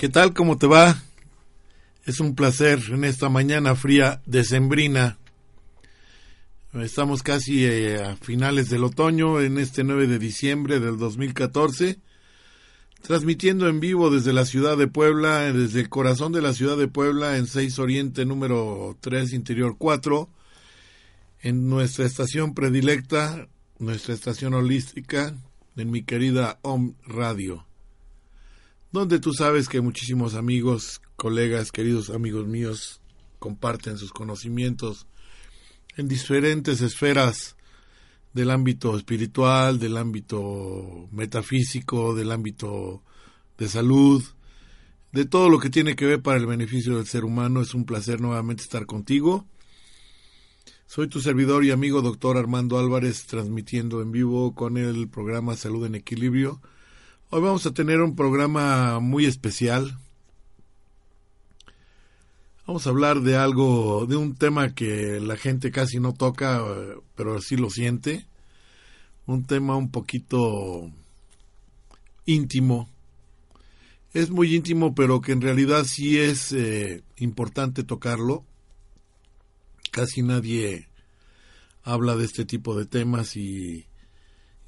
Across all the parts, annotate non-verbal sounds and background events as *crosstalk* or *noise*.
¿Qué tal? ¿Cómo te va? Es un placer en esta mañana fría decembrina. Estamos casi eh, a finales del otoño, en este 9 de diciembre del 2014, transmitiendo en vivo desde la ciudad de Puebla, desde el corazón de la ciudad de Puebla, en 6 Oriente número 3, Interior 4, en nuestra estación predilecta, nuestra estación holística, en mi querida Om Radio donde tú sabes que muchísimos amigos, colegas, queridos amigos míos, comparten sus conocimientos en diferentes esferas del ámbito espiritual, del ámbito metafísico, del ámbito de salud, de todo lo que tiene que ver para el beneficio del ser humano. Es un placer nuevamente estar contigo. Soy tu servidor y amigo doctor Armando Álvarez, transmitiendo en vivo con el programa Salud en Equilibrio Hoy vamos a tener un programa muy especial. Vamos a hablar de algo, de un tema que la gente casi no toca, pero sí lo siente. Un tema un poquito íntimo. Es muy íntimo, pero que en realidad sí es eh, importante tocarlo. Casi nadie habla de este tipo de temas y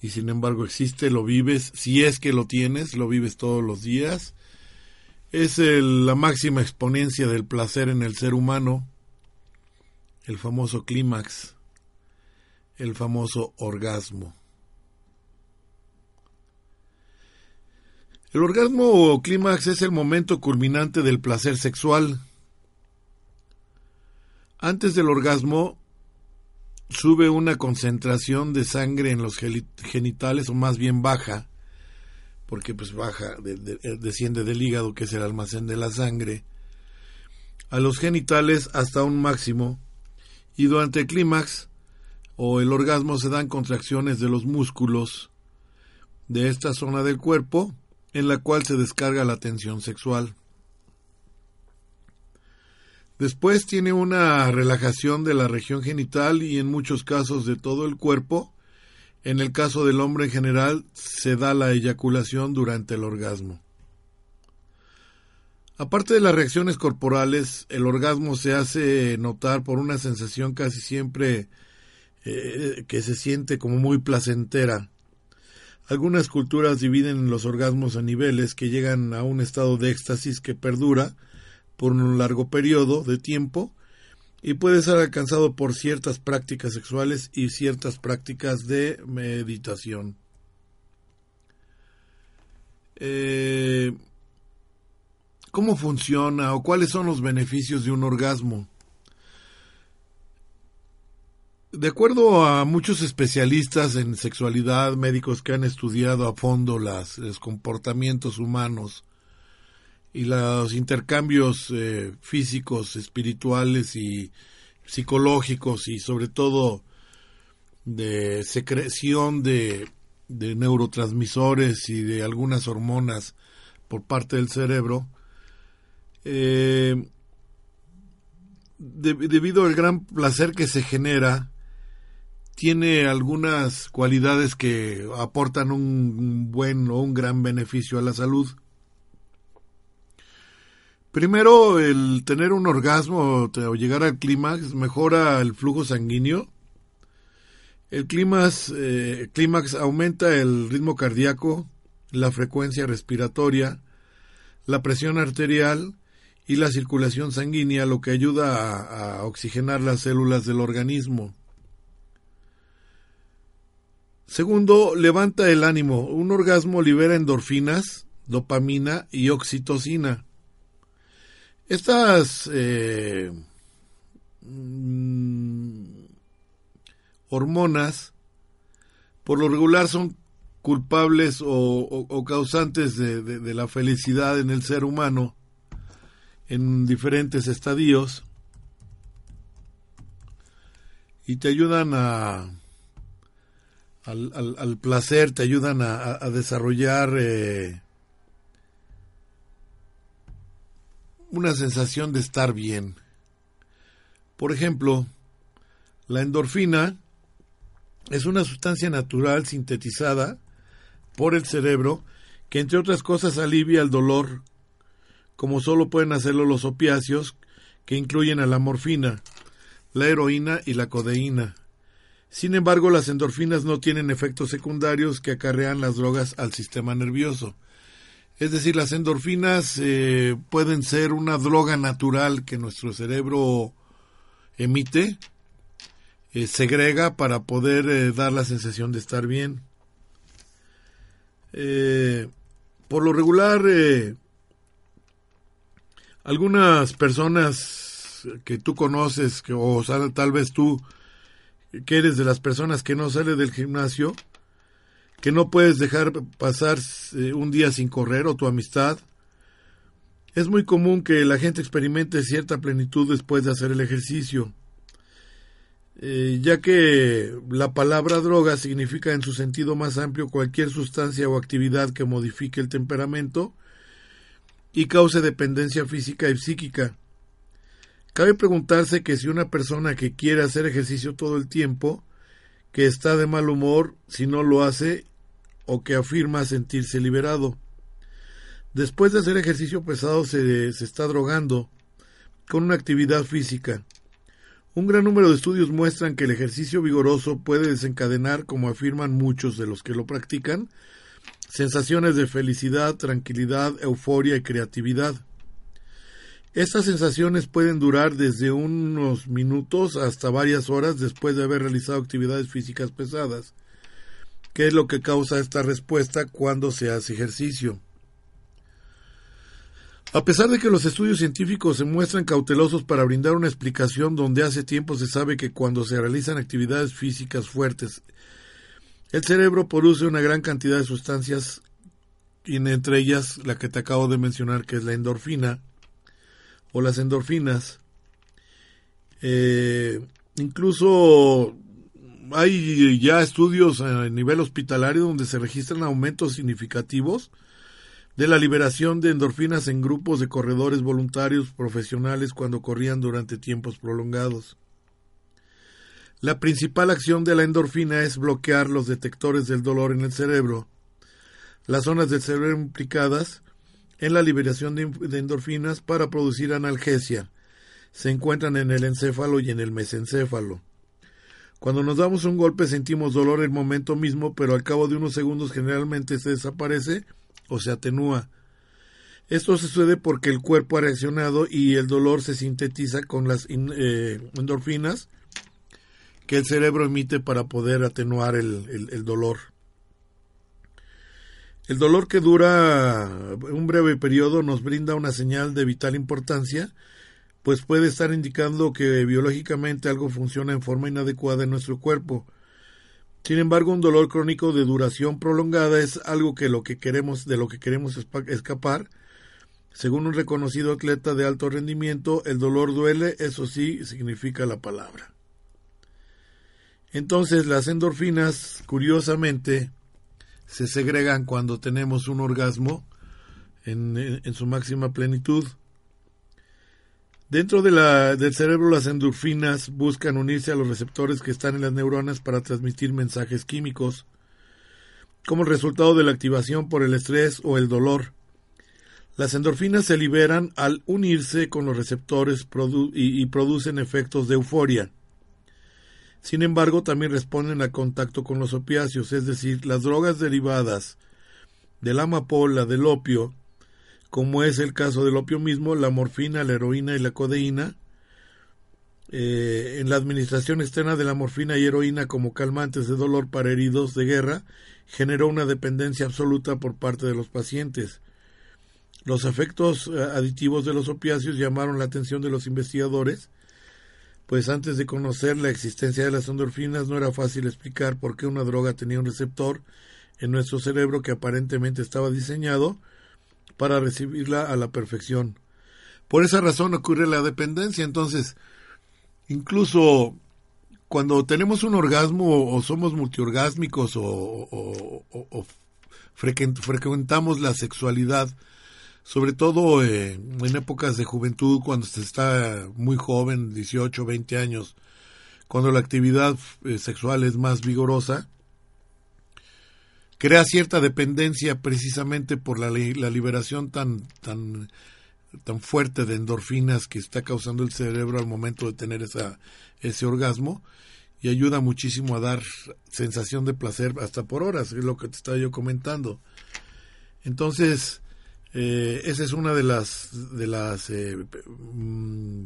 y sin embargo existe, lo vives, si es que lo tienes, lo vives todos los días. Es la máxima exponencia del placer en el ser humano, el famoso clímax, el famoso orgasmo. El orgasmo o clímax es el momento culminante del placer sexual. Antes del orgasmo sube una concentración de sangre en los genitales, o más bien baja, porque pues baja, eh, desciende del hígado, que es el almacén de la sangre, a los genitales hasta un máximo, y durante el clímax o el orgasmo se dan contracciones de los músculos de esta zona del cuerpo, en la cual se descarga la tensión sexual. Después tiene una relajación de la región genital y en muchos casos de todo el cuerpo. En el caso del hombre en general se da la eyaculación durante el orgasmo. Aparte de las reacciones corporales, el orgasmo se hace notar por una sensación casi siempre eh, que se siente como muy placentera. Algunas culturas dividen los orgasmos a niveles que llegan a un estado de éxtasis que perdura, por un largo periodo de tiempo y puede ser alcanzado por ciertas prácticas sexuales y ciertas prácticas de meditación. Eh, ¿Cómo funciona o cuáles son los beneficios de un orgasmo? De acuerdo a muchos especialistas en sexualidad, médicos que han estudiado a fondo las, los comportamientos humanos, y los intercambios eh, físicos, espirituales y psicológicos y sobre todo de secreción de, neurotransmisores y de algunas hormonas por parte del cerebro, eh, debido al gran placer que se genera, tiene algunas cualidades que aportan un buen o un gran beneficio a la salud. Primero, el tener un orgasmo o llegar al clímax mejora el flujo sanguíneo. El clímax, eh, clímax aumenta el ritmo cardíaco, la frecuencia respiratoria, la presión arterial y la circulación sanguínea, lo que ayuda a, a oxigenar las células del organismo. Segundo, levanta el ánimo. Un orgasmo libera endorfinas, dopamina y oxitocina estas eh, mm, hormonas, por lo regular son culpables o, causantes de, la felicidad en el ser humano en diferentes estadios y te ayudan a al, placer, te ayudan a, desarrollar eh, una sensación de estar bien. Por ejemplo, la endorfina es una sustancia natural sintetizada por el cerebro que entre otras cosas alivia el dolor, como solo pueden hacerlo los opiáceos que incluyen a la morfina, la heroína y la codeína. Sin embargo, las endorfinas no tienen efectos secundarios que acarrean las drogas al sistema nervioso. Es decir, las endorfinas eh, pueden ser una droga natural que nuestro cerebro emite, eh, segrega para poder eh, dar la sensación de estar bien. por lo regular, algunas personas que tú conoces, que, o tal vez tú, que eres de las personas que no sale del gimnasio, que no puedes dejar pasar eh, un día sin correr o tu amistad. Es muy común que la gente experimente cierta plenitud después de hacer el ejercicio, eh, ya que la palabra droga significa en su sentido más amplio cualquier sustancia o actividad que modifique el temperamento y cause dependencia física y psíquica. Cabe preguntarse que si una persona que quiere hacer ejercicio todo el tiempo, que está de mal humor si no lo hace o que afirma sentirse liberado. Después de hacer ejercicio pesado se, se está drogando con una actividad física. Un gran número de estudios muestran que el ejercicio vigoroso puede desencadenar, como afirman muchos de los que lo practican, sensaciones de felicidad, tranquilidad, euforia y creatividad. Estas sensaciones pueden durar desde unos minutos hasta varias horas después de haber realizado actividades físicas pesadas. ¿Qué es lo que causa esta respuesta cuando se hace ejercicio? A pesar de que los estudios científicos se muestran cautelosos para brindar una explicación donde hace tiempo se sabe que cuando se realizan actividades físicas fuertes, el cerebro produce una gran cantidad de sustancias, y entre ellas la que te acabo de mencionar, que es la endorfina, o las endorfinas. Eh, incluso hay ya estudios a nivel hospitalario donde se registran aumentos significativos de la liberación de endorfinas en grupos de corredores voluntarios profesionales cuando corrían durante tiempos prolongados. La principal acción de la endorfina es bloquear los detectores del dolor en el cerebro. Las zonas del cerebro implicadas en la liberación de endorfinas para producir analgesia se encuentran en el encéfalo y en el mesencéfalo. Cuando nos damos un golpe sentimos dolor el momento mismo, pero al cabo de unos segundos generalmente se desaparece o se atenúa. Esto sucede porque el cuerpo ha reaccionado y el dolor se sintetiza con las eh, endorfinas que el cerebro emite para poder atenuar el dolor. El dolor que dura un breve periodo nos brinda una señal de vital importancia pues puede estar indicando que biológicamente algo funciona en forma inadecuada en nuestro cuerpo. Sin embargo, un dolor crónico de duración prolongada es algo que lo que queremos de lo que queremos escapar. Según un reconocido atleta de alto rendimiento, el dolor duele, eso sí significa la palabra. Entonces, las endorfinas, curiosamente, se segregan cuando tenemos un orgasmo en, en su máxima plenitud. Dentro del cerebro las endorfinas buscan unirse a los receptores que están en las neuronas para transmitir mensajes químicos, como resultado de la activación por el estrés o el dolor. Las endorfinas se liberan al unirse con los receptores y, y producen efectos de euforia. Sin embargo, también responden al contacto con los opiáceos, es decir, las drogas derivadas de la amapola, del opio, como es el caso del opio mismo, la morfina, la heroína y la codeína. Eh, en la administración externa de la morfina y heroína como calmantes de dolor para heridos de guerra, generó una dependencia absoluta por parte de los pacientes. Los efectos eh, aditivos de los opiáceos llamaron la atención de los investigadores, pues antes de conocer la existencia de las endorfinas no era fácil explicar por qué una droga tenía un receptor en nuestro cerebro que aparentemente estaba diseñado para recibirla a la perfección. Por esa razón ocurre la dependencia. Entonces, incluso cuando tenemos un orgasmo o somos multiorgásmicos o, frecuentamos la sexualidad, sobre todo eh, en épocas de juventud, cuando se está muy joven, 18, 20 años, cuando la actividad eh, sexual es más vigorosa, crea cierta dependencia precisamente por la, la liberación tan, tan, tan fuerte de endorfinas que está causando el cerebro al momento de tener esa, ese orgasmo y ayuda muchísimo a dar sensación de placer hasta por horas, es lo que te estaba yo comentando. Entonces, eh, esa es una de las de las eh, mm,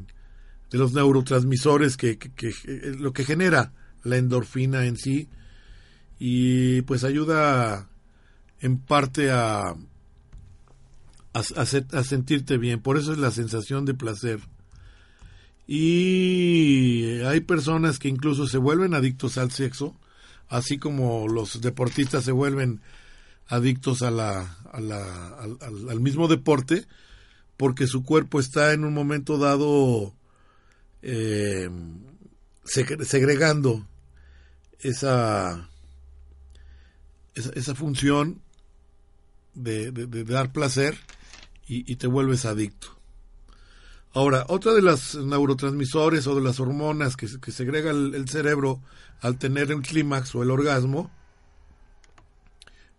de los neurotransmisores que, que, eh, lo que genera la endorfina en sí y pues ayuda en parte a, a, a, sentirte bien. Por eso es la sensación de placer. Y hay personas que incluso se vuelven adictos al sexo, así como los deportistas se vuelven adictos a la, a la, al, mismo deporte, porque su cuerpo está en un momento dado eh, segregando esa, esa, función de, dar placer y, te vuelves adicto. Ahora, otra de las neurotransmisores o de las hormonas que, que segrega el, cerebro al tener el clímax o el orgasmo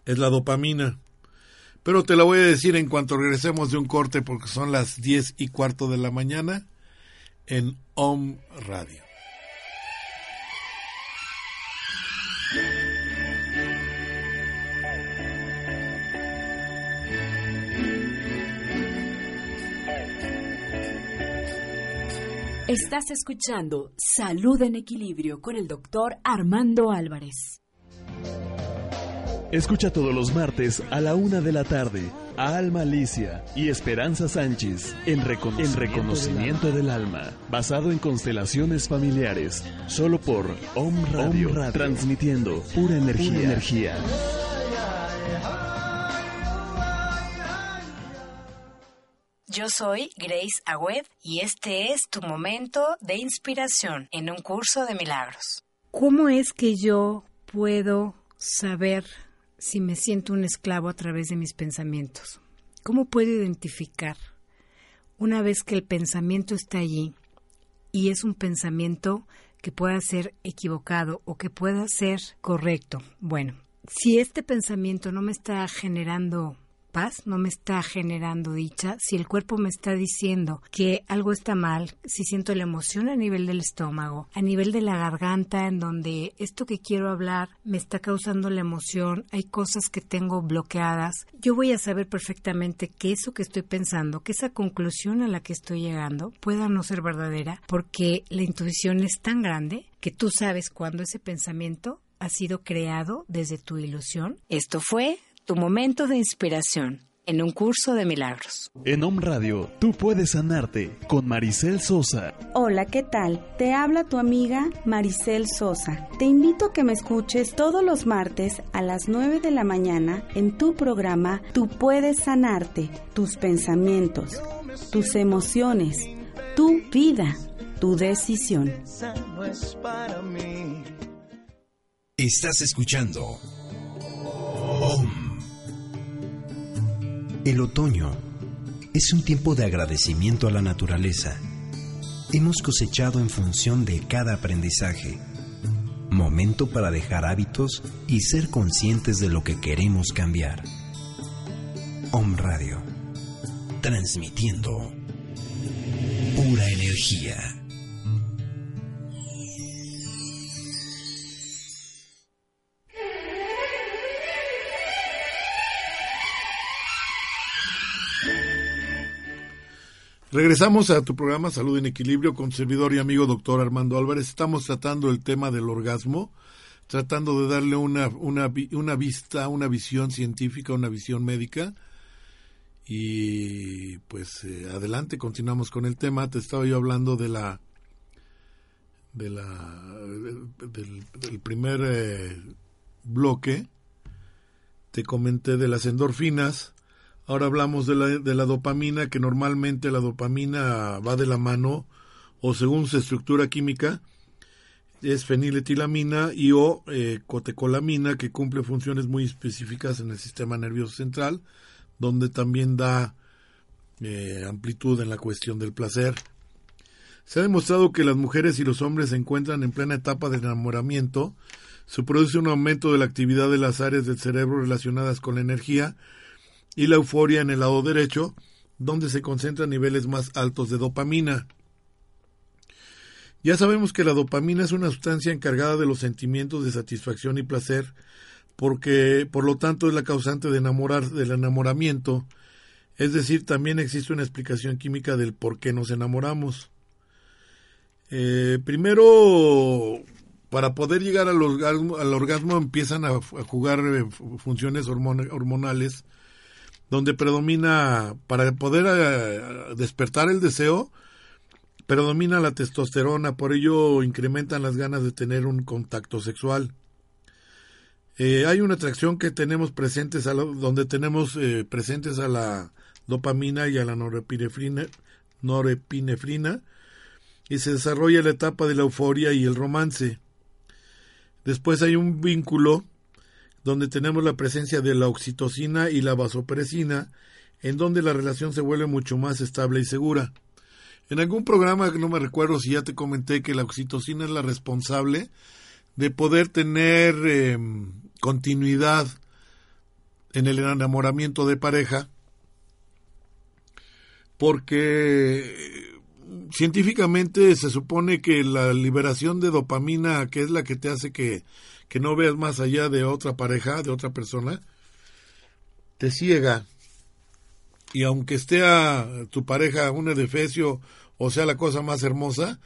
es la dopamina. Pero te la voy a decir en cuanto regresemos de un corte porque son las diez y cuarto de la mañana en Om Radio. Estás escuchando Salud en Equilibrio con el doctor Armando Álvarez. Escucha todos los martes a la una de la tarde a Alma Alicia y Esperanza Sánchez en, Reconocimiento, del, alma. basado en constelaciones familiares, solo por Om Radio, transmitiendo pura energía. energía. Yo soy Grace Agüed y este es tu momento de inspiración en un curso de milagros. ¿Cómo es que yo puedo saber si me siento un esclavo a través de mis pensamientos? ¿Cómo puedo identificar una vez que el pensamiento está allí y es un pensamiento que pueda ser equivocado o que pueda ser correcto? Bueno, si este pensamiento no me está generando no me está generando dicha, si el cuerpo me está diciendo que algo está mal, si siento la emoción a nivel del estómago, a nivel de la garganta, en donde esto que quiero hablar me está causando la emoción, hay cosas que tengo bloqueadas, yo voy a saber perfectamente que eso que estoy pensando, que esa conclusión a la que estoy llegando pueda no ser verdadera, porque la intuición es tan grande que tú sabes cuando ese pensamiento ha sido creado desde tu ilusión. Esto fue tu momento de inspiración en un curso de milagros. En Om Radio, tú puedes sanarte con Maricel Sosa. Hola, ¿qué tal? Te habla tu amiga Maricel Sosa. Te invito a que me escuches todos los martes a las 9 de la mañana en tu programa Tú puedes sanarte, tus pensamientos, tus emociones, tu vida, tu decisión. Estás escuchando Om. El otoño es un tiempo de agradecimiento a la naturaleza. Hemos cosechado en función de cada aprendizaje. Momento para dejar hábitos y ser conscientes de lo que queremos cambiar. Om Radio. Transmitiendo pura energía. Regresamos a tu programa Salud en Equilibrio con servidor y amigo doctor Armando Álvarez. Estamos tratando el tema del orgasmo, tratando de darle una, una, una vista, una visión científica, una visión médica. Y pues eh, adelante, continuamos con el tema. Te estaba yo hablando de la de la, del, primer eh, bloque, te comenté de las endorfinas, ahora hablamos de la, de la dopamina, que normalmente la dopamina va de la mano, o según su estructura química, es feniletilamina y o eh, cotecolamina, que cumple funciones muy específicas en el sistema nervioso central, donde también da eh, amplitud en la cuestión del placer. Se ha demostrado que las mujeres y los hombres se encuentran en plena etapa de enamoramiento. Se produce un aumento de la actividad de las áreas del cerebro relacionadas con la energía y la euforia en el lado derecho, donde se concentran niveles más altos de dopamina. Ya sabemos que la dopamina es una sustancia encargada de los sentimientos de satisfacción y placer, porque por lo tanto es la causante de enamorar, del enamoramiento, es decir, también existe una explicación química del por qué nos enamoramos. Eh, primero, para poder llegar al orgasmo, al orgasmo empiezan a, jugar eh, funciones hormonales donde predomina, para poder eh, despertar el deseo, predomina la testosterona, por ello incrementan las ganas de tener un contacto sexual. hay una atracción que tenemos presentes, a donde tenemos presentes a la dopamina y a la norepinefrina, norepinefrina y se desarrolla la etapa de la euforia y el romance. Después hay un vínculo donde tenemos la presencia de la oxitocina y la vasopresina, en donde la relación se vuelve mucho más estable y segura. En algún programa, no me recuerdo si ya te comenté que la oxitocina es la responsable de poder tener em, continuidad en el enamoramiento de pareja, porque científicamente se supone que la liberación de dopamina, que es la que te hace que, que no veas más allá de otra pareja, de otra persona, te ciega. Y aunque esté a tu pareja un edefecio o sea la cosa más hermosa,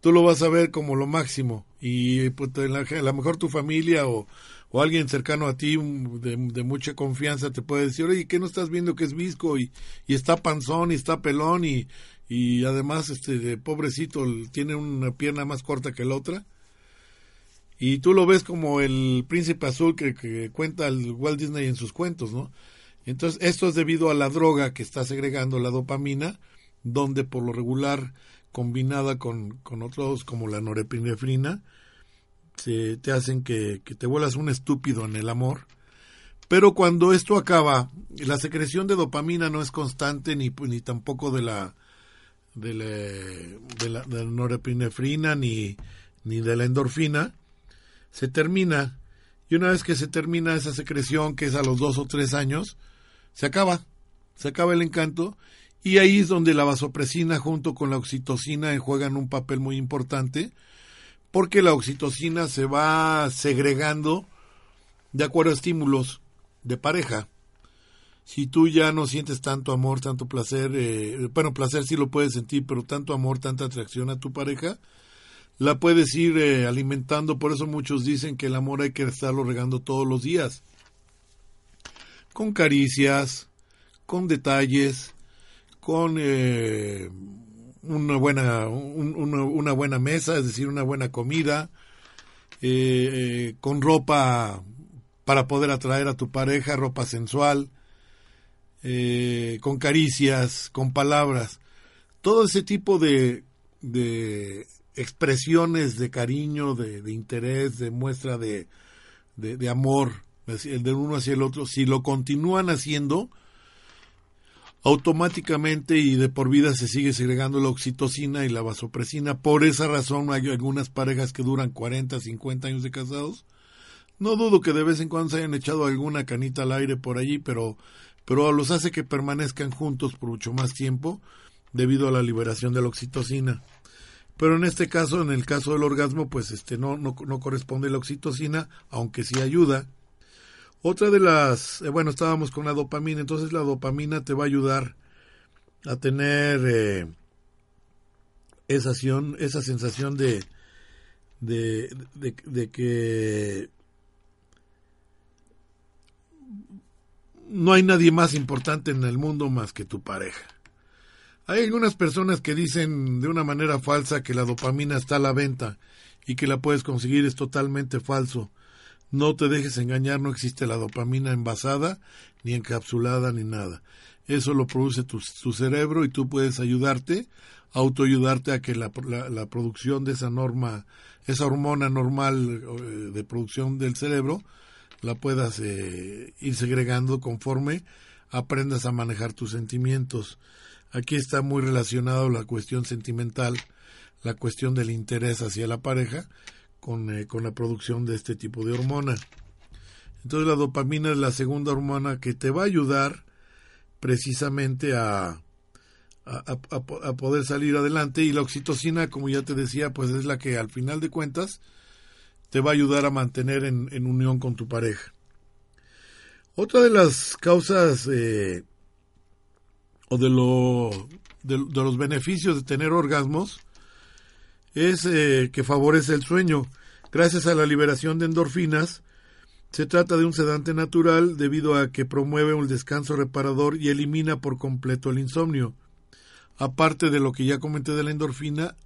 tú lo vas a ver como lo máximo. Y pues, a lo mejor tu familia o, o alguien cercano a ti de, de, mucha confianza te puede decir, oye, ¿qué no estás viendo que es visco y, y está panzón y está pelón y, y además este de pobrecito tiene una pierna más corta que la otra y tú lo ves como el príncipe azul que, cuenta el Walt Disney en sus cuentos, ¿no? Entonces esto es debido a la droga que está segregando la dopamina, donde por lo regular combinada con, con otros como la norepinefrina, se, te hacen que, que te vuelas un estúpido en el amor. Pero cuando esto acaba, la secreción de dopamina no es constante ni, ni tampoco de la de la, de la, norepinefrina ni, ni de la endorfina, se termina. Y una vez que se termina esa secreción, que es a los dos o tres años, se acaba, se acaba el encanto. Y ahí es donde la vasopresina junto con la oxitocina juegan un papel muy importante, porque la oxitocina se va segregando de acuerdo a estímulos de pareja si tú ya no sientes tanto amor, tanto placer, eh, bueno, placer sí lo puedes sentir, pero tanto amor, tanta atracción a tu pareja, la puedes ir eh, alimentando. Por eso muchos dicen que el amor hay que estarlo regando todos los días. Con caricias, con detalles, con eh, una, buena, una buena mesa, es decir, una buena comida, con ropa para poder atraer a tu pareja, ropa sensual eh, con caricias, con palabras, todo ese tipo de, de expresiones de cariño, de, interés, de muestra de, de, amor, el de uno hacia el otro, si lo continúan haciendo, automáticamente y de por vida se sigue segregando la oxitocina y la vasopresina. Por esa razón hay algunas parejas que duran 40, 50 años de casados. No dudo que de vez en cuando se hayan echado alguna canita al aire por allí, pero pero los hace que permanezcan juntos por mucho más tiempo debido a la liberación de la oxitocina. Pero en este caso, en el caso del orgasmo, pues este no, no, no corresponde la oxitocina, aunque sí ayuda. Otra de las, eh, bueno, estábamos con la dopamina, entonces la dopamina te va a ayudar a tener eh, esa, esa sensación de, de, de que no hay nadie más importante en el mundo más que tu pareja. Hay algunas personas que dicen de una manera falsa que la dopamina está a la venta y que la puedes conseguir es totalmente falso. No te dejes engañar, no existe la dopamina envasada, ni encapsulada, ni nada. Eso lo produce tu, cerebro y tú puedes ayudarte, autoayudarte a que la, la, producción de esa norma, esa hormona normal eh, de producción del cerebro, la puedas eh, ir segregando conforme aprendas a manejar tus sentimientos. Aquí está muy relacionado la cuestión sentimental, la cuestión del interés hacia la pareja con, eh, con la producción de este tipo de hormona. Entonces la dopamina es la segunda hormona que te va a ayudar precisamente a, a, poder salir adelante y la oxitocina, como ya te decía, pues es la que al final de cuentas te va a ayudar a mantener en, unión con tu pareja. Otra de las causas eh, o de, lo, de, los beneficios de tener orgasmos es eh, que favorece el sueño. Gracias a la liberación de endorfinas, se trata de un sedante natural debido a que promueve un descanso reparador y elimina por completo el insomnio. Aparte de lo que ya comenté de la endorfina,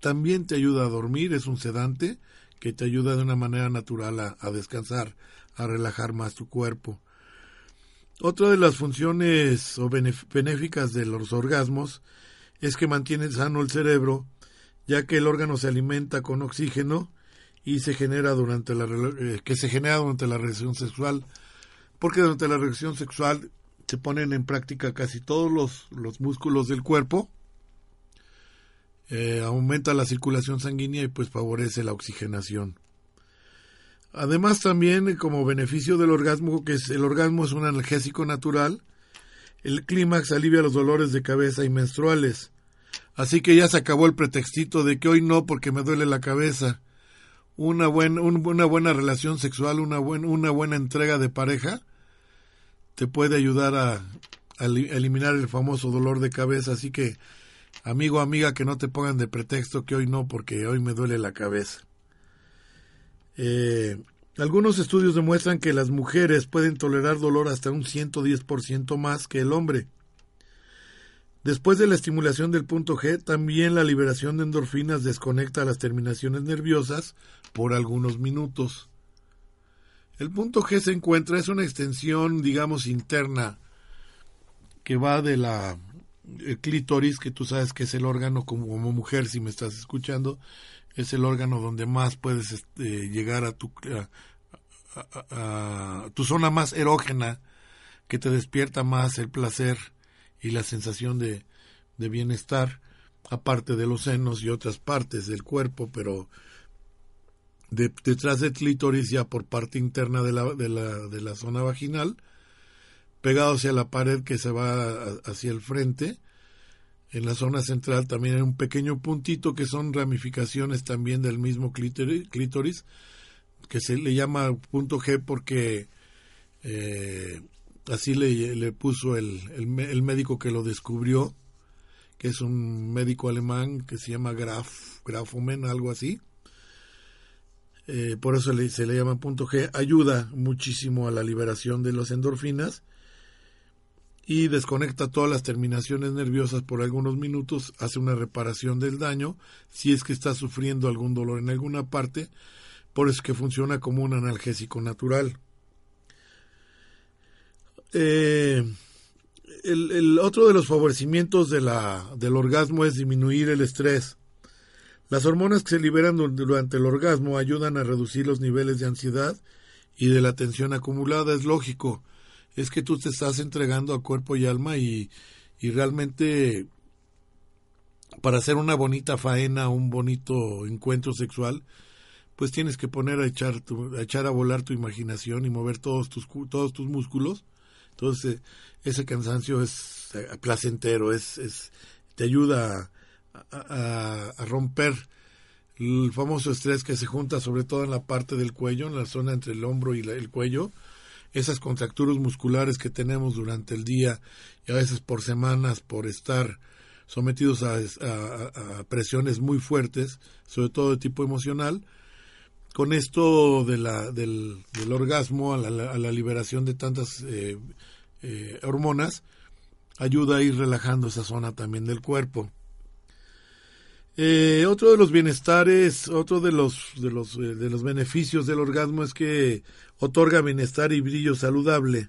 también te ayuda a dormir, es un sedante que te ayuda de una manera natural a, a descansar, a relajar más tu cuerpo. Otra de las funciones o benéficas de los orgasmos es que mantiene sano el cerebro, ya que el órgano se alimenta con oxígeno y se genera durante la eh, que se genera durante la relación sexual, porque durante la relación sexual se ponen en práctica casi todos los, los músculos del cuerpo, eh, aumenta la circulación sanguínea y pues favorece la oxigenación. Además también eh, como beneficio del orgasmo, que es, el orgasmo es un analgésico natural, el clímax alivia los dolores de cabeza y menstruales. Así que ya se acabó el pretextito de que hoy no porque me duele la cabeza. Una, buen, una buena relación sexual, una, buen, una buena entrega de pareja, te puede ayudar a, a eliminar el famoso dolor de cabeza. Así que, amigo, amiga, que no te pongan de pretexto que hoy no porque hoy me duele la cabeza. Eh, algunos estudios demuestran que las mujeres pueden tolerar dolor hasta un 110% más que el hombre. Después de la estimulación del punto G, también la liberación de endorfinas desconecta las terminaciones nerviosas por algunos minutos. El punto G se encuentra, es una extensión, digamos, interna que va de la clítoris, que tú sabes que es el órgano como mujer, si me estás escuchando, es el órgano donde más puedes este, llegar a tu, zona más erógena, que te despierta más el placer y la sensación de, de bienestar, aparte de los senos y otras partes del cuerpo, pero detrás del clítoris, ya por parte interna de la, de la, de la zona vaginal, pegado hacia la pared que se va hacia el frente, en la zona central también hay un pequeño puntito que son ramificaciones también del mismo clítoris, que se le llama punto G porque eh, así le, le puso el, el, médico que lo descubrió, que es un médico alemán que se llama Graf, Grafomen, algo así. Eh, por eso se le llama punto G. Ayuda muchísimo a la liberación de las endorfinas y desconecta todas las terminaciones nerviosas por algunos minutos, hace una reparación del daño, si es que está sufriendo algún dolor en alguna parte, por eso que funciona como un analgésico natural. Eh, el, otro de los favorecimientos de la, del orgasmo es disminuir el estrés. Las hormonas que se liberan durante el orgasmo ayudan a reducir los niveles de ansiedad y de la tensión acumulada. Es lógico, es que tú te estás entregando a cuerpo y alma y, y realmente para hacer una bonita faena, un bonito encuentro sexual, pues tienes que poner a echar, a echar a volar tu imaginación y mover todos tus, todos tus músculos. Entonces, ese cansancio es eh, placentero, es, es te ayuda a, a, romper el famoso estrés que se junta sobre todo en la parte del cuello, en la zona entre el hombro y el cuello, esas contracturas musculares que tenemos durante el día y a veces por semanas por estar sometidos a, presiones muy fuertes, sobre todo de tipo emocional, con esto de la, del, orgasmo, a la, liberación de tantas eh, eh, hormonas, ayuda a ir relajando esa zona también del cuerpo. Eh, otro de los bienestares, otro de los, de los, eh, de los beneficios del orgasmo es que otorga bienestar y brillo saludable.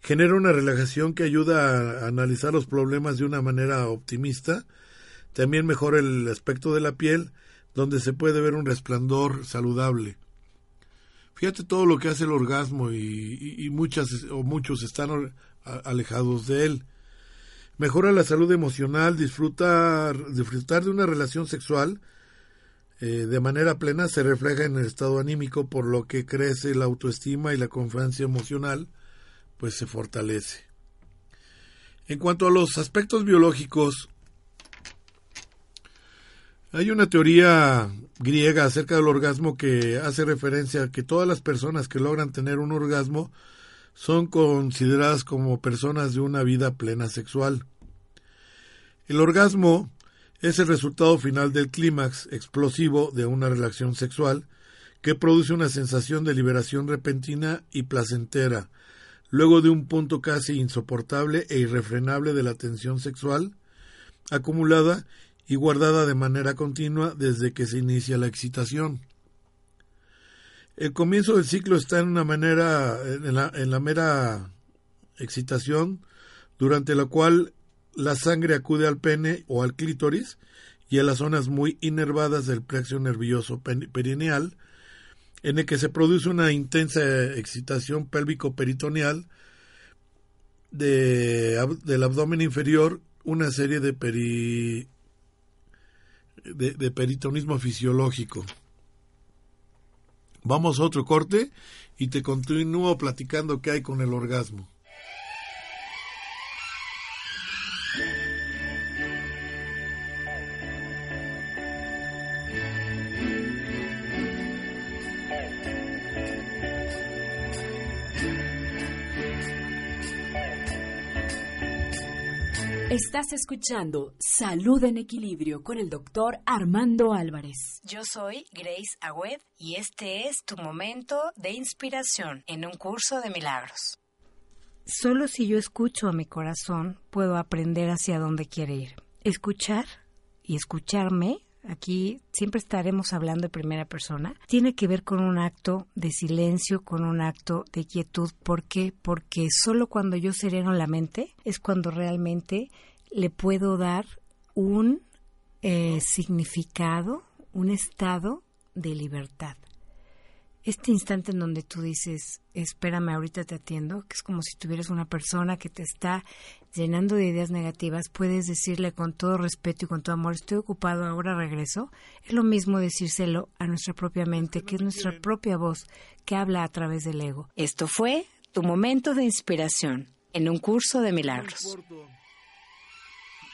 Genera una relajación que ayuda a analizar los problemas de una manera optimista. También mejora el aspecto de la piel, donde se puede ver un resplandor saludable. Fíjate todo lo que hace el orgasmo y, muchas o muchos están alejados de él. Mejora la salud emocional, disfrutar, disfrutar de una relación sexual eh, de manera plena se refleja en el estado anímico, por lo que crece la autoestima y la confianza emocional, pues se fortalece. En cuanto a los aspectos biológicos, hay una teoría griega acerca del orgasmo que hace referencia a que todas las personas que logran tener un orgasmo son consideradas como personas de una vida plena sexual. El orgasmo es el resultado final del clímax explosivo de una relación sexual que produce una sensación de liberación repentina y placentera, luego de un punto casi insoportable e irrefrenable de la tensión sexual acumulada y guardada de manera continua desde que se inicia la excitación. El comienzo del ciclo está en una manera en la, en la mera excitación, durante la cual la sangre acude al pene o al clítoris y a las zonas muy inervadas del plexo nervioso perineal, en el que se produce una intensa excitación pélvico-peritoneal del abdomen inferior, una serie de peri, de, peritonismo fisiológico. Vamos a otro corte y te continúo platicando qué hay con el orgasmo. Estás escuchando Salud en Equilibrio con el doctor Armando Álvarez. Yo soy Grace Agüed y este es tu momento de inspiración en un curso de milagros. Solo si yo escucho a mi corazón puedo aprender hacia dónde quiere ir. Escuchar y escucharme aquí siempre estaremos hablando de primera persona, tiene que ver con un acto de silencio, con un acto de quietud. ¿Por qué? Porque solo cuando yo sereno la mente es cuando realmente le puedo dar un eh, significado, un estado de libertad este instante en donde tú dices, espérame, ahorita te atiendo, que es como si tuvieras una persona que te está llenando de ideas negativas, puedes decirle con todo respeto y con todo amor, estoy ocupado, ahora regreso. Es lo mismo decírselo a nuestra propia mente, que es nuestra propia voz que habla a través del ego. Esto fue tu momento de inspiración en un curso de milagros.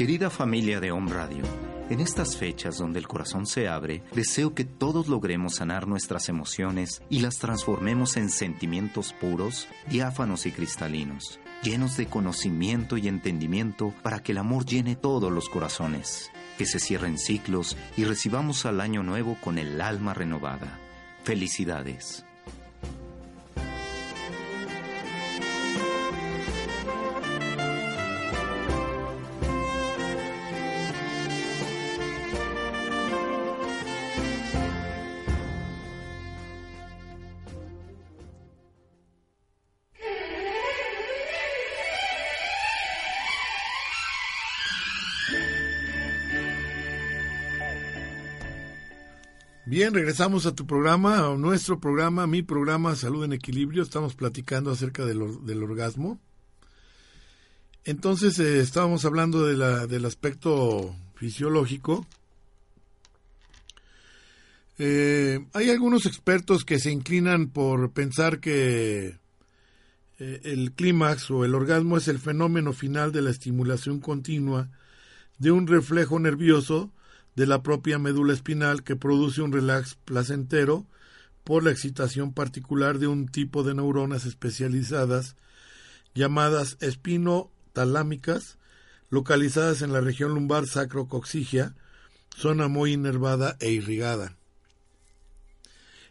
Querida familia de Home Radio, en estas fechas donde el corazón se abre, deseo que todos logremos sanar nuestras emociones y las transformemos en sentimientos puros, diáfanos y cristalinos, llenos de conocimiento y entendimiento para que el amor llene todos los corazones, que se cierren ciclos y recibamos al año nuevo con el alma renovada. Felicidades. Bien, regresamos a tu programa, a nuestro programa, mi programa Salud en Equilibrio. Estamos platicando acerca del, orgasmo. Entonces, eh, estábamos hablando de la, del aspecto fisiológico. Eh, hay algunos expertos que se inclinan por pensar que eh, el clímax o el orgasmo es el fenómeno final de la estimulación continua de un reflejo nervioso de la propia médula espinal que produce un relax placentero por la excitación particular de un tipo de neuronas especializadas llamadas espinotalámicas localizadas en la región lumbar sacrocoxigia, zona muy inervada e irrigada.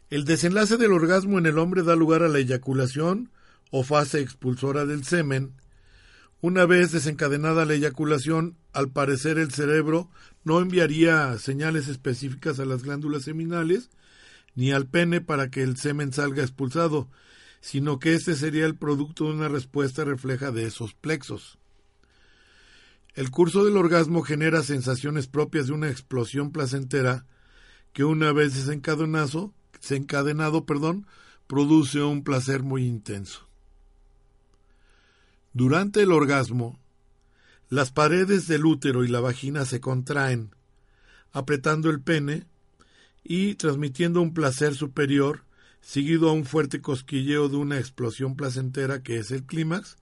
El desenlace del orgasmo en el hombre da lugar a la eyaculación o fase expulsora del semen. Una vez desencadenada la eyaculación, al parecer el cerebro no enviaría señales específicas a las glándulas seminales ni al pene para que el semen salga expulsado, sino que este sería el producto de una respuesta refleja de esos plexos. El curso del orgasmo genera sensaciones propias de una explosión placentera que una vez desencadenado, desencadenado perdón, produce un placer muy intenso. Durante el orgasmo, las paredes del útero y la vagina se contraen, apretando el pene y transmitiendo un placer superior, seguido a un fuerte cosquilleo de una explosión placentera que es el clímax,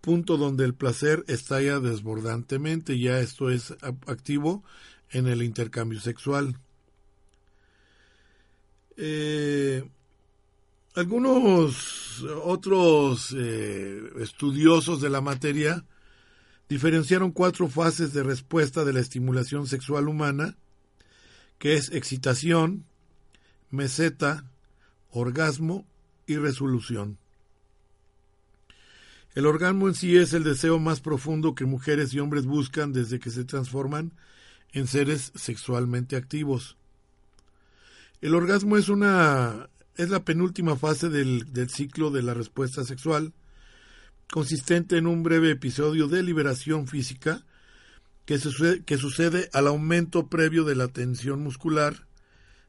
punto donde el placer estalla desbordantemente, ya esto es activo en el intercambio sexual. Eh, algunos otros eh, estudiosos de la materia diferenciaron cuatro fases de respuesta de la estimulación sexual humana, que es excitación, meseta, orgasmo y resolución. El orgasmo en sí es el deseo más profundo que mujeres y hombres buscan desde que se transforman en seres sexualmente activos. El orgasmo es una es la penúltima fase del, del ciclo de la respuesta sexual, consistente en un breve episodio de liberación física que sucede, que sucede al aumento previo de la tensión muscular,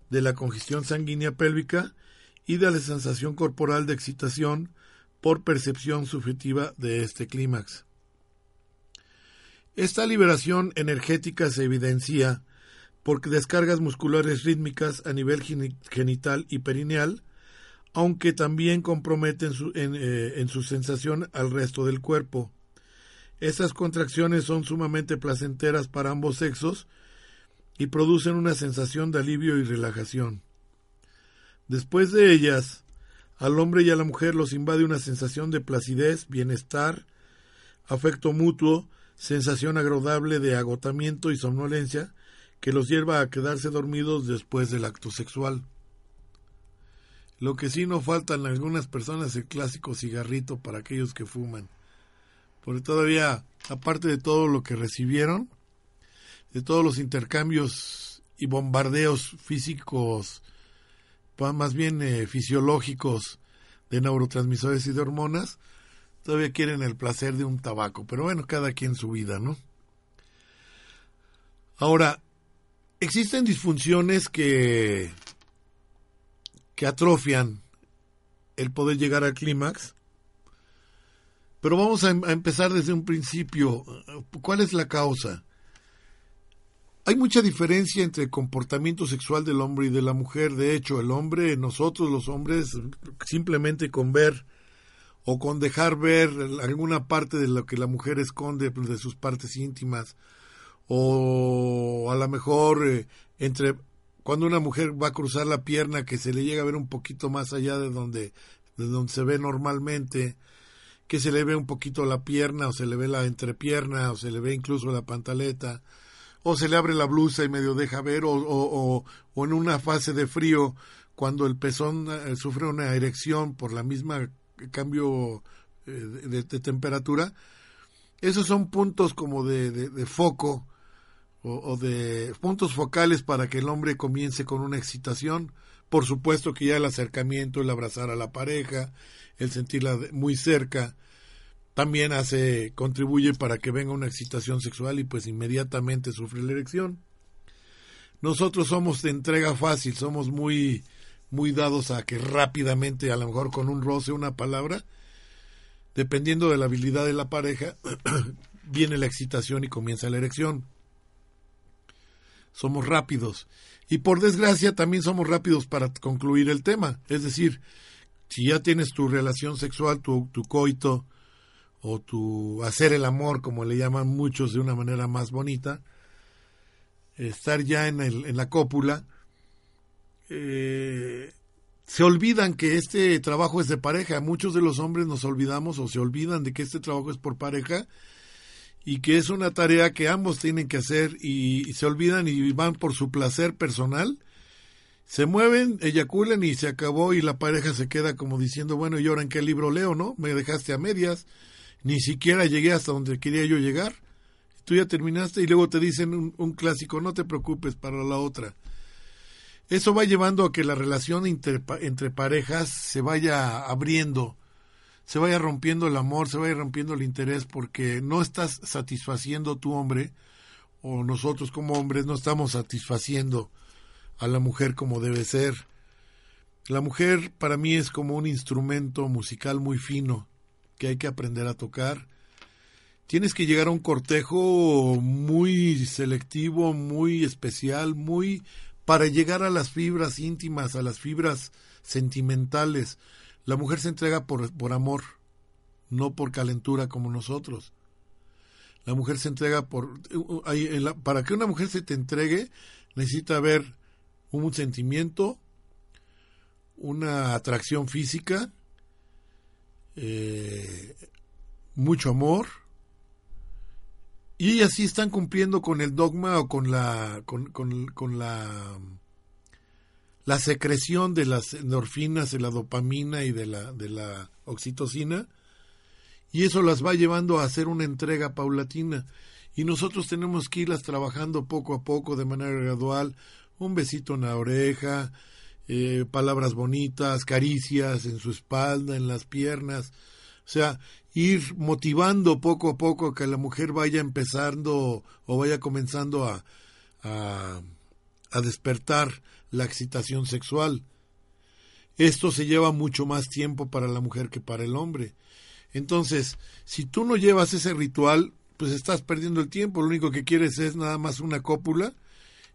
de la congestión sanguínea pélvica y de la sensación corporal de excitación por percepción subjetiva de este clímax. Esta liberación energética se evidencia porque descargas musculares rítmicas a nivel genital y perineal, aunque también comprometen en, eh, en, su sensación al resto del cuerpo. Estas contracciones son sumamente placenteras para ambos sexos y producen una sensación de alivio y relajación. Después de ellas, al hombre y a la mujer los invade una sensación de placidez, bienestar, afecto mutuo, sensación agradable de agotamiento y somnolencia que los lleva a quedarse dormidos después del acto sexual. Lo que sí no faltan algunas personas el clásico cigarrito para aquellos que fuman. Porque todavía, aparte de todo lo que recibieron, de todos los intercambios y bombardeos físicos más bien eh, fisiológicos de neurotransmisores y de hormonas, todavía quieren el placer de un tabaco. Pero bueno, cada quien su vida, ¿no? Ahora, existen disfunciones que, que atrofian el poder llegar al clímax. Pero vamos a, a empezar desde un principio. ¿Cuál es la causa? Hay mucha diferencia entre el comportamiento sexual del hombre y de la mujer. De hecho, el hombre, nosotros los hombres, simplemente con ver o con dejar ver alguna parte de lo que la mujer esconde de sus partes íntimas, o a lo mejor eh, entre cuando una mujer va a cruzar la pierna que se le llega a ver un poquito más allá de donde, de donde se ve normalmente, que se le ve un poquito la pierna o se le ve la entrepierna o se le ve incluso la pantaleta o se le abre la blusa y medio deja ver, o, o, o, en una fase de frío, cuando el pezón eh, sufre una erección por la misma cambio eh, de, de, temperatura, esos son puntos como de, de foco o, de puntos focales para que el hombre comience con una excitación. Por supuesto que ya el acercamiento, el abrazar a la pareja, el sentirla muy cerca, también hace contribuye para que venga una excitación sexual y pues inmediatamente sufre la erección. nosotros somos de entrega fácil, somos muy, muy dados a que rápidamente, a lo mejor con un roce, una palabra, dependiendo de la habilidad de la pareja, *clears throat* viene la excitación y comienza la erección. Somos rápidos. Y por desgracia también somos rápidos para concluir el tema. Es decir, si ya tienes tu relación sexual, tu, coito, o tu hacer el amor, como le llaman muchos de una manera más bonita, estar ya en la cópula, eh, se olvidan que este trabajo es de pareja. Muchos de los hombres nos olvidamos o se olvidan de que este trabajo es por pareja y que es una tarea que ambos tienen que hacer y, se olvidan y van por su placer personal. Se mueven, eyaculan y se acabó y la pareja se queda como diciendo, bueno, ¿y ahora en qué libro leo, no? Me dejaste a medias, ni siquiera llegué hasta donde quería yo llegar. Tú ya terminaste y luego te dicen un, clásico, no te preocupes para la otra. Eso va llevando a que la relación entre parejas se vaya abriendo, se vaya rompiendo el amor, se vaya rompiendo el interés, porque no estás satisfaciendo tu hombre, o nosotros como hombres no estamos satisfaciendo a la mujer como debe ser. La mujer para mí es como un instrumento musical muy fino que hay que aprender a tocar. Tienes que llegar a un cortejo muy selectivo, muy especial, muy para llegar a las fibras íntimas, a las fibras sentimentales. La mujer se entrega por, por amor, no por calentura como nosotros. La mujer se entrega por... para que una mujer se te entregue, necesita haber un sentimiento, una atracción física, eh, mucho amor, y ellas sí están cumpliendo con el dogma o con la con, con, la la secreción de las endorfinas, de la dopamina y de la de la oxitocina y eso las va llevando a hacer una entrega paulatina. Y nosotros tenemos que irlas trabajando poco a poco de manera gradual, un besito en la oreja, eh, palabras bonitas, caricias en su espalda, en las piernas, o sea, ir motivando poco a poco que la mujer vaya empezando o vaya comenzando a, a, despertar la excitación sexual. Esto se lleva mucho más tiempo para la mujer que para el hombre. Entonces, si tú no llevas ese ritual, pues estás perdiendo el tiempo. Lo único que quieres es nada más una cópula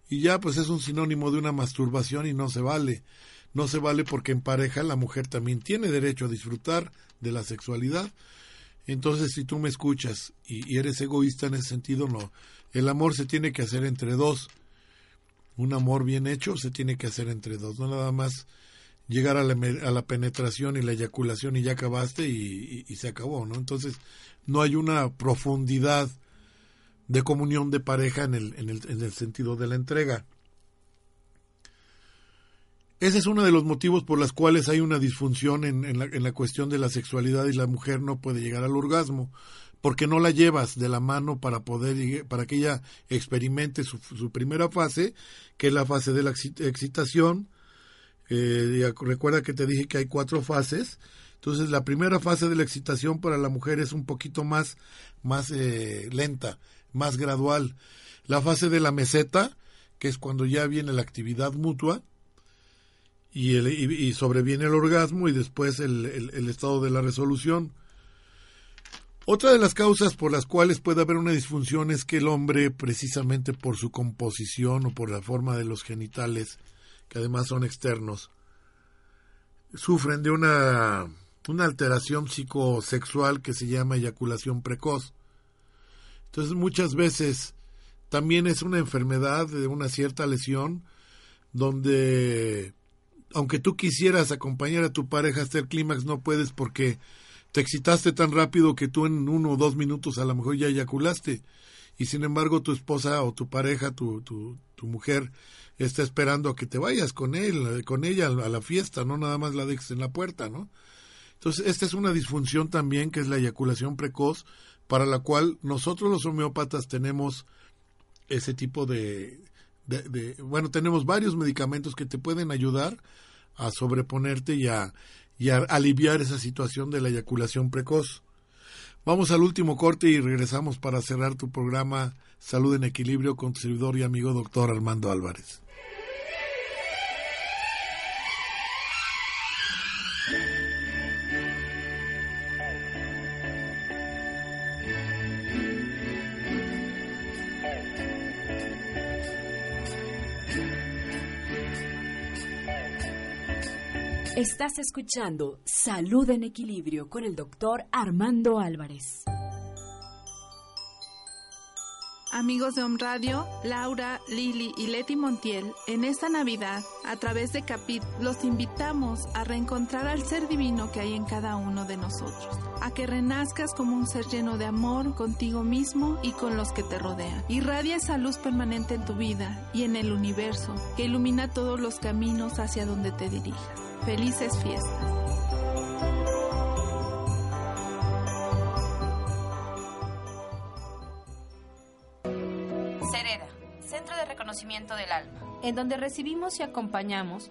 y ya pues es un sinónimo de una masturbación y no se vale. No se vale porque en pareja la mujer también tiene derecho a disfrutar de la sexualidad. Entonces, si tú me escuchas y, eres egoísta en ese sentido, no. El amor se tiene que hacer entre dos. Un amor bien hecho se tiene que hacer entre dos, no nada más llegar a la, penetración y la eyaculación y ya acabaste y, se acabó, ¿no? Entonces, no hay una profundidad de comunión de pareja en el, en el, en el sentido de la entrega. Ese es uno de los motivos por los cuales hay una disfunción en, la, en, la, cuestión de la sexualidad y la mujer no puede llegar al orgasmo, porque no la llevas de la mano para poder para que ella experimente su, primera fase, que es la fase de la excitación. Eh, recuerda que te dije que hay cuatro fases. Entonces la primera fase de la excitación para la mujer es un poquito más, más eh, lenta, más gradual. La fase de la meseta, que es cuando ya viene la actividad mutua, y, el, y, sobreviene el orgasmo y después el, estado de la resolución. Otra de las causas por las cuales puede haber una disfunción es que el hombre, precisamente por su composición o por la forma de los genitales, que además son externos, sufren de una, una alteración psicosexual que se llama eyaculación precoz. Entonces muchas veces también es una enfermedad de una cierta lesión donde aunque tú quisieras acompañar a tu pareja hasta el clímax, no puedes porque te excitaste tan rápido que tú en uno o dos minutos a lo mejor ya eyaculaste. Y sin embargo tu esposa o tu pareja, tu, tu, mujer, está esperando a que te vayas con él, con ella a la fiesta, no nada más la dejes en la puerta, ¿no? Entonces, esta es una disfunción también que es la eyaculación precoz, para la cual nosotros los homeópatas tenemos ese tipo de, de, bueno, tenemos varios medicamentos que te pueden ayudar a sobreponerte y a, y a aliviar esa situación de la eyaculación precoz. Vamos al último corte y regresamos para cerrar tu programa Salud en Equilibrio con tu servidor y amigo doctor Armando Álvarez. Estás escuchando Salud en Equilibrio con el doctor Armando Álvarez. Amigos de Home Radio, Laura, Lili y Leti Montiel, en esta Navidad, a través de Capit, los invitamos a reencontrar al ser divino que hay en cada uno de nosotros, a que renazcas como un ser lleno de amor contigo mismo y con los que te rodean. Irradia esa luz permanente en tu vida y en el universo que ilumina todos los caminos hacia donde te dirijas. Felices fiestas. Cereda, Centro de Reconocimiento del Alma, en donde recibimos y acompañamos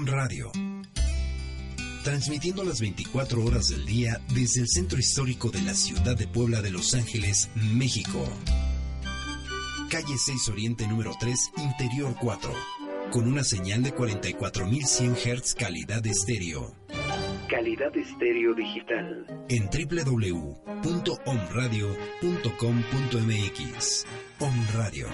Home Radio. Transmitiendo las 24 horas del día desde el centro histórico de la ciudad de Puebla de Los Ángeles, México. Calle 6 Oriente número 3, Interior 4. Con una señal de 44.100 Hz calidad estéreo. Calidad estéreo digital. En www.omradio.com.mx. Om Radio.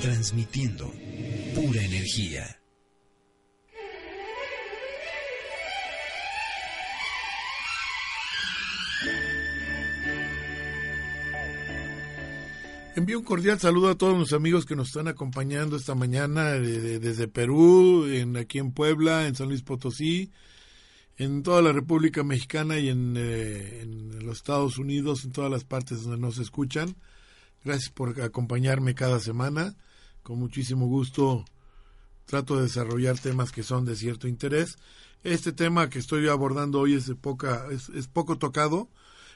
Transmitiendo pura energía. Envío un cordial saludo a todos los amigos que nos están acompañando esta mañana de- desde Perú, en, aquí en Puebla, en San Luis Potosí, en toda la República Mexicana y en, eh, en los Estados Unidos, en todas las partes donde nos escuchan. Gracias por acompañarme cada semana. Con muchísimo gusto trato de desarrollar temas que son de cierto interés. Este tema que estoy abordando hoy es, de poca, es, poco tocado,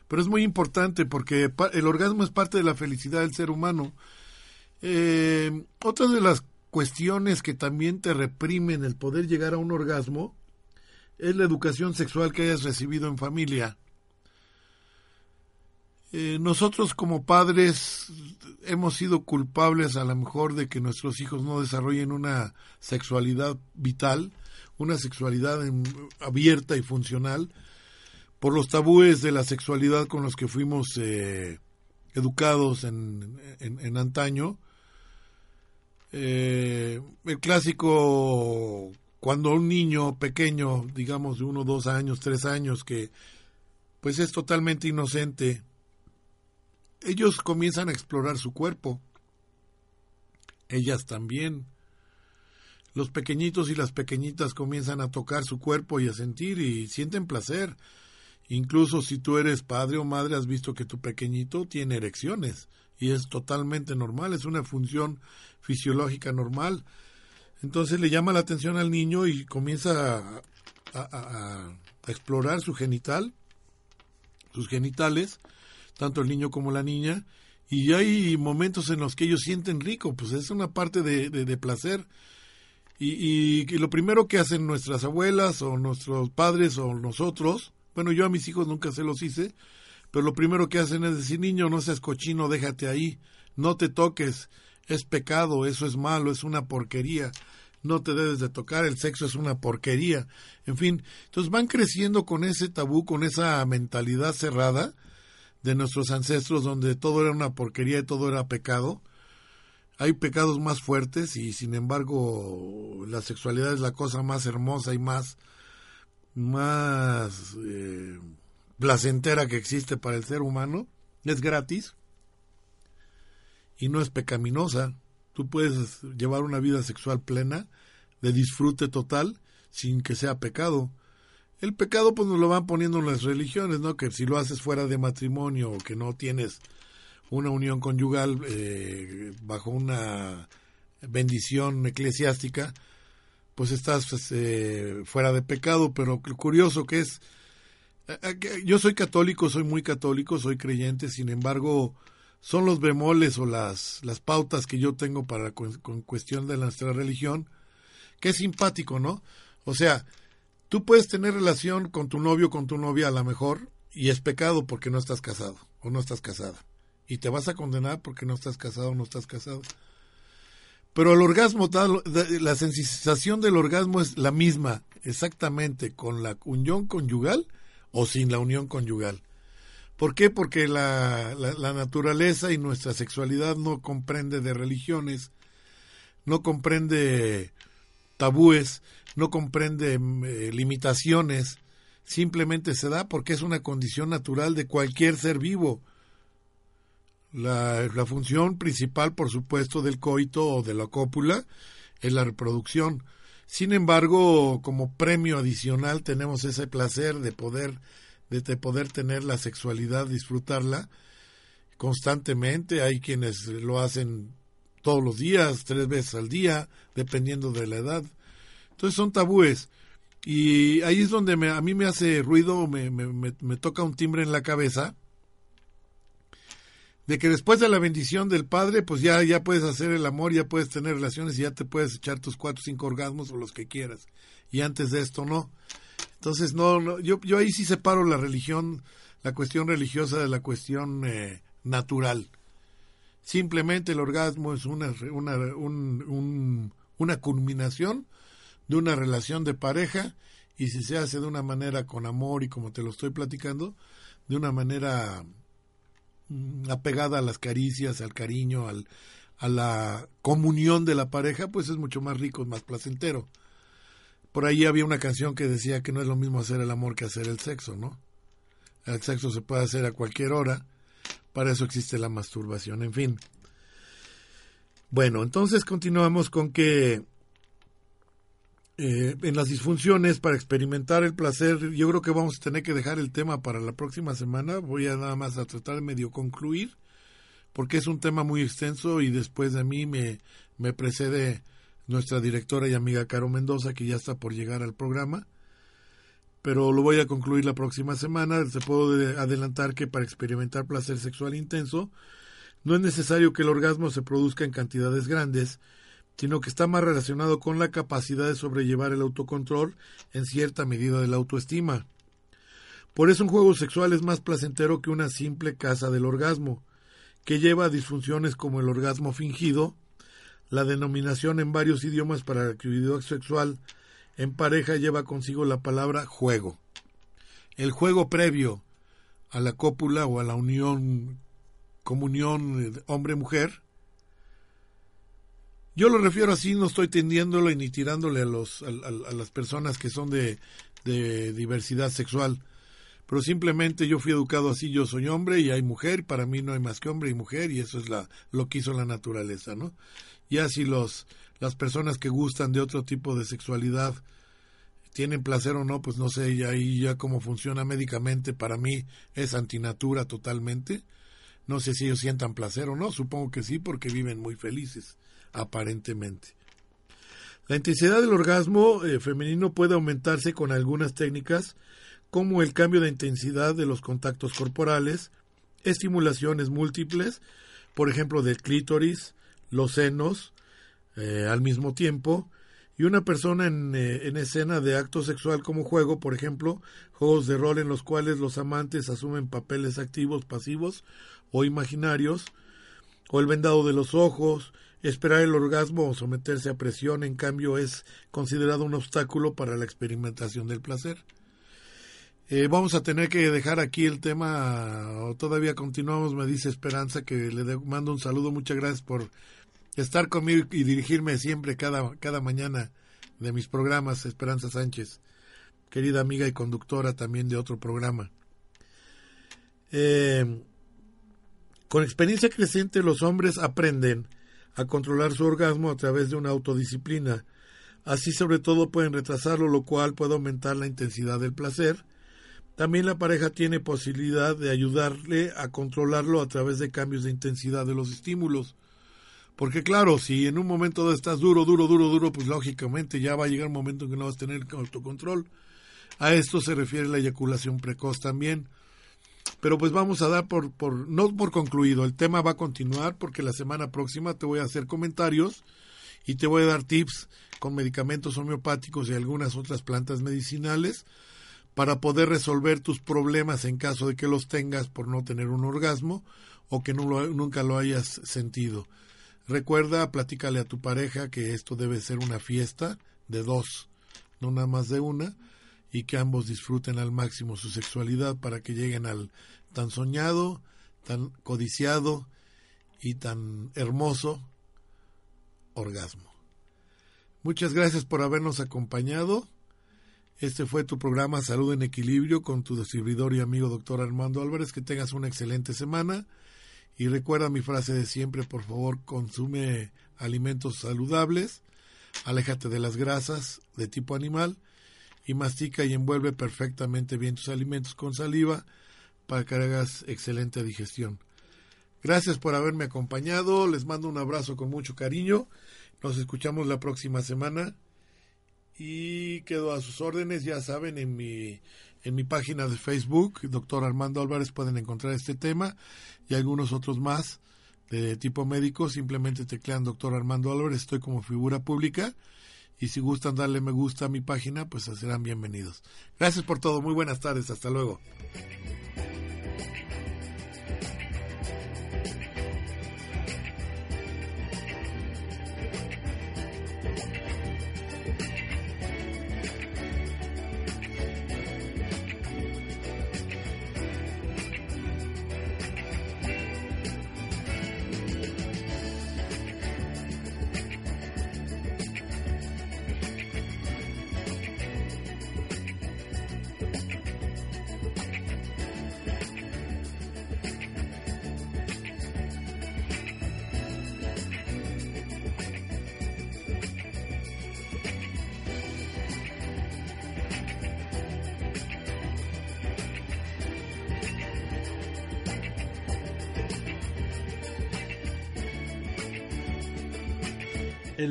pero es muy importante porque el orgasmo es parte de la felicidad del ser humano. Eh, otra de las cuestiones que también te reprimen el poder llegar a un orgasmo es la educación sexual que hayas recibido en familia. Eh, nosotros como padres hemos sido culpables a lo mejor de que nuestros hijos no desarrollen una sexualidad vital, una sexualidad abierta y funcional, por los tabúes de la sexualidad con los que fuimos eh, educados en, en- en antaño. Eh, el clásico, cuando un niño pequeño, digamos de uno, dos años, tres años, que pues es totalmente inocente, ellos comienzan a explorar su cuerpo. Ellas también. Los pequeñitos y las pequeñitas comienzan a tocar su cuerpo y a sentir y sienten placer. Incluso si tú eres padre o madre, has visto que tu pequeñito tiene erecciones y es totalmente normal, es una función fisiológica normal. Entonces le llama la atención al niño y comienza a, a- explorar su genital, sus genitales, tanto el niño como la niña, y hay momentos en los que ellos sienten rico, pues es una parte de, de- placer. Y, y que lo primero que hacen nuestras abuelas o nuestros padres o nosotros, bueno, yo a mis hijos nunca se los hice, pero lo primero que hacen es decir, niño, no seas cochino, déjate ahí, no te toques, es pecado, eso es malo, es una porquería, no te debes de tocar, el sexo es una porquería, en fin, entonces van creciendo con ese tabú, con esa mentalidad cerrada de nuestros ancestros donde todo era una porquería y todo era pecado. Hay pecados más fuertes y sin embargo la sexualidad es la cosa más hermosa y más más eh, placentera que existe para el ser humano, es gratis y no es pecaminosa. Tú puedes llevar una vida sexual plena, de disfrute total, sin que sea pecado. El pecado pues nos lo van poniendo en las religiones, ¿no? Que si lo haces fuera de matrimonio o que no tienes una unión conyugal eh, bajo una bendición eclesiástica, pues estás pues, eh, fuera de pecado, pero curioso que es, yo soy católico, soy muy católico, soy creyente, sin embargo, son los bemoles o las, las pautas que yo tengo para con, cuestión de nuestra religión, que es simpático, ¿no? O sea, tú puedes tener relación con tu novio, con tu novia a lo mejor, y es pecado porque no estás casado o no estás casada. Y te vas a condenar porque no estás casado o no estás casado. Pero el orgasmo, la sensación del orgasmo es la misma, exactamente, con la unión conyugal o sin la unión conyugal. ¿Por qué? Porque la, la, naturaleza y nuestra sexualidad no comprende de religiones, no comprende tabúes, no comprende mm, eh, limitaciones, simplemente se da porque es una condición natural de cualquier ser vivo. La, función principal, por supuesto, del coito o de la cópula es la reproducción. Sin embargo, como premio adicional tenemos ese placer de poder, de, poder tener la sexualidad, disfrutarla constantemente. Hay quienes lo hacen todos los días, tres veces al día, dependiendo de la edad. Entonces son tabúes. Y ahí es donde a mí me hace ruido, me, me, me toca un timbre en la cabeza de que después de la bendición del Padre, pues ya, ya puedes hacer el amor, ya puedes tener relaciones y ya te puedes echar tus cuatro o cinco orgasmos o los que quieras. Y antes de esto no. Entonces, no, no yo, yo ahí sí separo la religión, la cuestión religiosa de la cuestión eh, natural. Simplemente el orgasmo es una, una, un, una culminación de una relación de pareja y si se hace de una manera con amor y como te lo estoy platicando, de una manera Mm, apegada a las caricias, al cariño, al, a la comunión de la pareja, pues es mucho más rico, más placentero. Por ahí había una canción que decía que no es lo mismo hacer el amor que hacer el sexo, ¿no? El sexo se puede hacer a cualquier hora, para eso existe la masturbación, en fin. Bueno, entonces continuamos con que eh, en las disfunciones para experimentar el placer, yo creo que vamos a tener que dejar el tema para la próxima semana. Voy a nada más a tratar de medio concluir, porque es un tema muy extenso y después de mí me, me precede nuestra directora y amiga Caro Mendoza, que ya está por llegar al programa. Pero lo voy a concluir la próxima semana. Se puedo adelantar que para experimentar placer sexual intenso, no es necesario que el orgasmo se produzca en cantidades grandes, sino que está más relacionado con la capacidad de sobrellevar el autocontrol en cierta medida de la autoestima. Por eso un juego sexual es más placentero que una simple caza del orgasmo, que lleva a disfunciones como el orgasmo fingido, la denominación en varios idiomas para la actividad sexual en pareja lleva consigo la palabra juego. El juego previo a la cópula o a la unión comunión hombre-mujer yo lo refiero así, no estoy tendiéndolo ni tirándole a, los, a, las personas que son de, de, diversidad sexual. Pero simplemente yo fui educado así, yo soy hombre y hay mujer, para mí no hay más que hombre y mujer y eso es la, lo que hizo la naturaleza, ¿no? Ya si los, las personas que gustan de otro tipo de sexualidad tienen placer o no, pues no sé, y ahí ya cómo funciona médicamente, para mí es antinatura totalmente. No sé si ellos sientan placer o no, supongo que sí, porque viven muy felices aparentemente. La intensidad del orgasmo eh, femenino puede aumentarse con algunas técnicas como el cambio de intensidad de los contactos corporales, estimulaciones múltiples, por ejemplo del clítoris, los senos, eh, al mismo tiempo, y una persona eh, en, escena de acto sexual como juego, por ejemplo, juegos de rol en los cuales los amantes asumen papeles activos, pasivos o imaginarios, o el vendado de los ojos, Esperar el orgasmo o someterse a presión, en cambio, es considerado un obstáculo para la experimentación del placer. Eh, vamos a tener que dejar aquí el tema, o todavía continuamos, me dice Esperanza, que le mando un saludo, muchas gracias por estar conmigo y dirigirme siempre cada, cada mañana de mis programas, Esperanza Sánchez, querida amiga y conductora también de otro programa. Eh, con experiencia creciente los hombres aprenden a controlar su orgasmo a través de una autodisciplina. Así sobre todo pueden retrasarlo, lo cual puede aumentar la intensidad del placer. También la pareja tiene posibilidad de ayudarle a controlarlo a través de cambios de intensidad de los estímulos. Porque claro, si en un momento estás duro, duro, duro, duro, pues lógicamente ya va a llegar un momento en que no vas a tener autocontrol. A esto se refiere la eyaculación precoz también. Pero pues vamos a dar por, por, no por concluido, el tema va a continuar porque la semana próxima te voy a hacer comentarios y te voy a dar tips con medicamentos homeopáticos y algunas otras plantas medicinales para poder resolver tus problemas en caso de que los tengas por no tener un orgasmo o que nunca lo hayas sentido. Recuerda, platícale a tu pareja que esto debe ser una fiesta de dos, no nada más de una, y que ambos disfruten al máximo su sexualidad para que lleguen al tan soñado, tan codiciado y tan hermoso orgasmo. Muchas gracias por habernos acompañado. Este fue tu programa Salud en Equilibrio con tu servidor y amigo doctor Armando Álvarez. Que tengas una excelente semana. Y recuerda mi frase de siempre, por favor, consume alimentos saludables, aléjate de las grasas de tipo animal y mastica y envuelve perfectamente bien tus alimentos con saliva para que hagas excelente digestión. Gracias por haberme acompañado, les mando un abrazo con mucho cariño, nos escuchamos la próxima semana y quedo a sus órdenes, ya saben, en mi en mi página de Facebook, doctor Armando Álvarez, pueden encontrar este tema y algunos otros más de tipo médico. Simplemente teclean doctor Armando Álvarez, estoy como figura pública. Y si gustan darle me gusta a mi página, pues serán bienvenidos. Gracias por todo, muy buenas tardes, hasta luego.